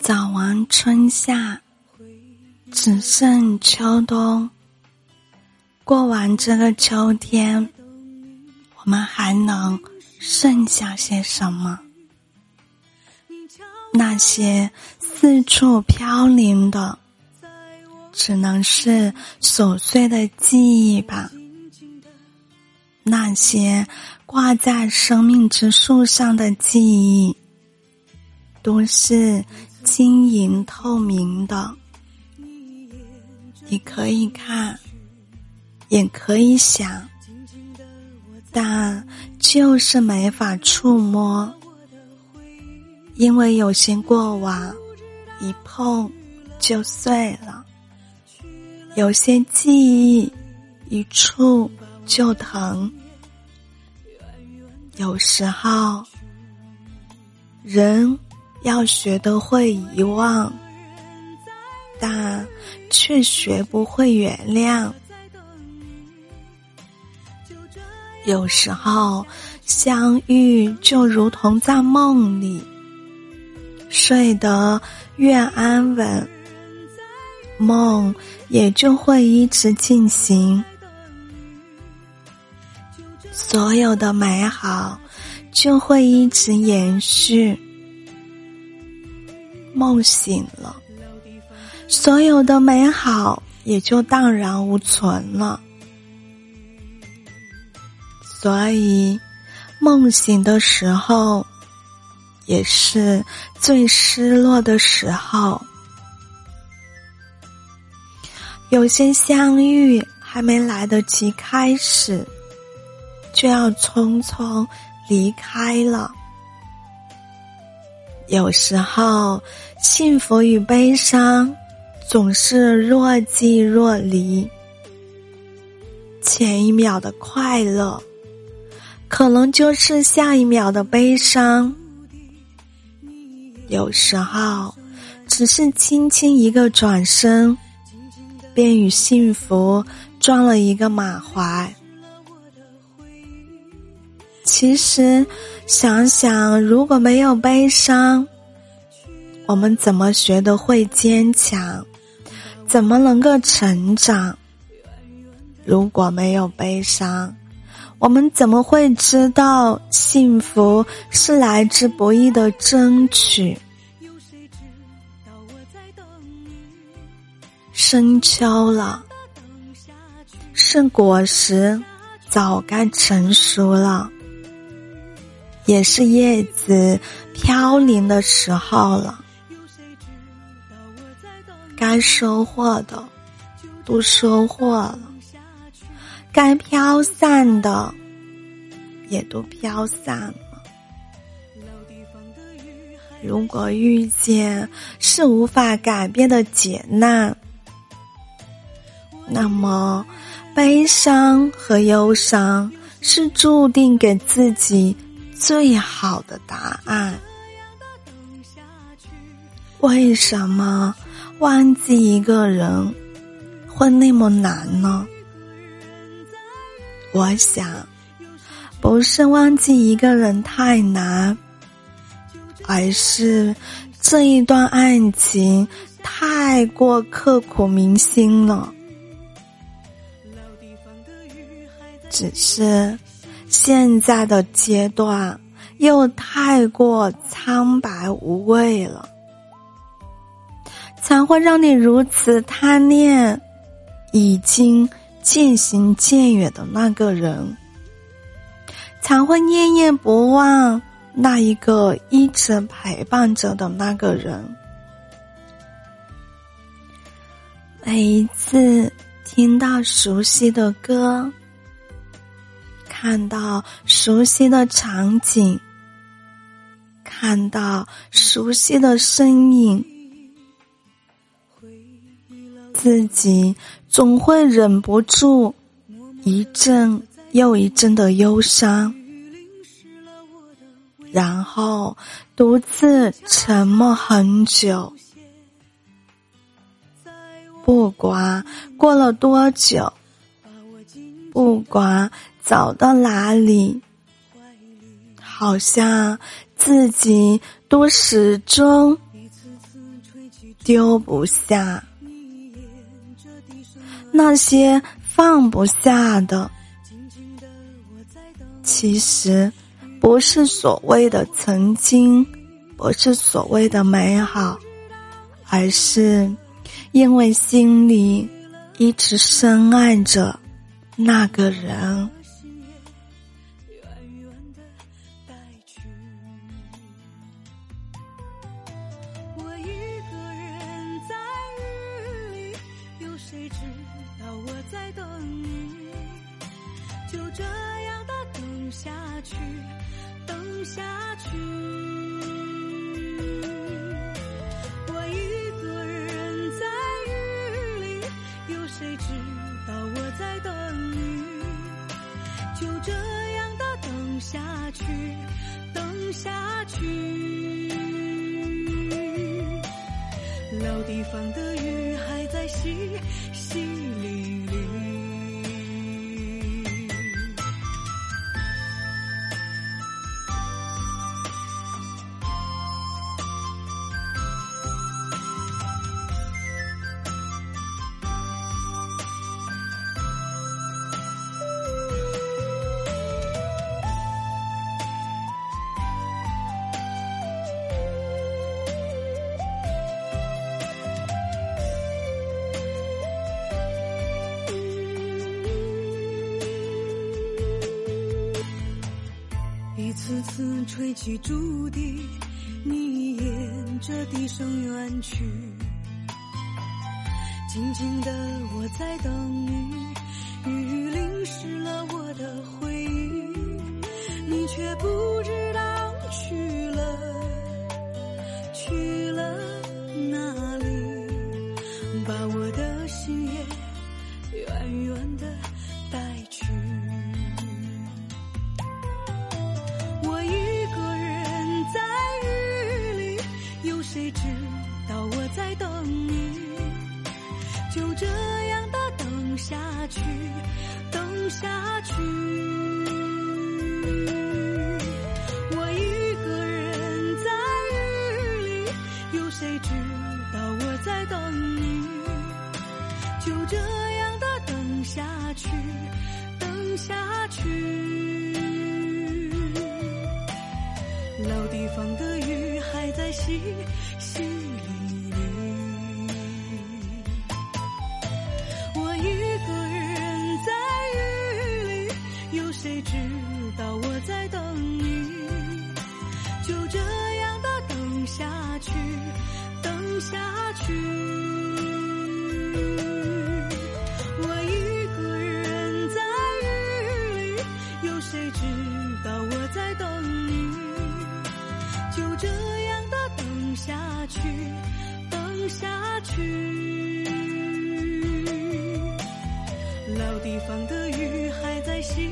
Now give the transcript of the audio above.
早完春夏，只剩秋冬。过完这个秋天，我们还能剩下些什么？那些四处飘零的，只能是琐碎的记忆吧。那些挂在生命之树上的记忆。都是晶莹透明的，你可以看，也可以想，但就是没法触摸，因为有些过往一碰就碎了，有些记忆一触就疼，有时候人。要学得会遗忘，但却学不会原谅。有时候相遇就如同在梦里，睡得越安稳，梦也就会一直进行。所有的美好就会一直延续。梦醒了，所有的美好也就荡然无存了。所以，梦醒的时候，也是最失落的时候。有些相遇还没来得及开始，就要匆匆离开了。有时候，幸福与悲伤总是若即若离。前一秒的快乐，可能就是下一秒的悲伤。有时候，只是轻轻一个转身，便与幸福撞了一个满怀。其实。想想，如果没有悲伤，我们怎么学得会坚强？怎么能够成长？如果没有悲伤，我们怎么会知道幸福是来之不易的争取？深秋了，是果实早该成熟了。也是叶子飘零的时候了，该收获的都收获了，该飘散的也都飘散了。如果遇见是无法改变的劫难，那么悲伤和忧伤是注定给自己。最好的答案。为什么忘记一个人会那么难呢？我想，不是忘记一个人太难，而是这一段爱情太过刻骨铭心了。只是。现在的阶段又太过苍白无味了，才会让你如此贪恋已经渐行渐远的那个人，才会念念不忘那一个一直陪伴着的那个人。每一次听到熟悉的歌。看到熟悉的场景，看到熟悉的身影，自己总会忍不住一阵又一阵的忧伤，然后独自沉默很久。不管过了多久，不管走到哪里，好像自己都始终丢不下那些放不下的。其实，不是所谓的曾经，不是所谓的美好，而是。因为心里一直深爱着那个人。去等下去。我一个人在雨里有谁知道我在等你就这样的等下去等下去。老地方的雨还在淅淅一次次吹起竹笛，你沿着笛声远去。静静的我在等这样的等下去，等下去。我一个人在雨里，有谁知道我在等你？就这样的等下去，等下去。老地方的雨还在淅淅沥沥。去。老地方的雨还在洗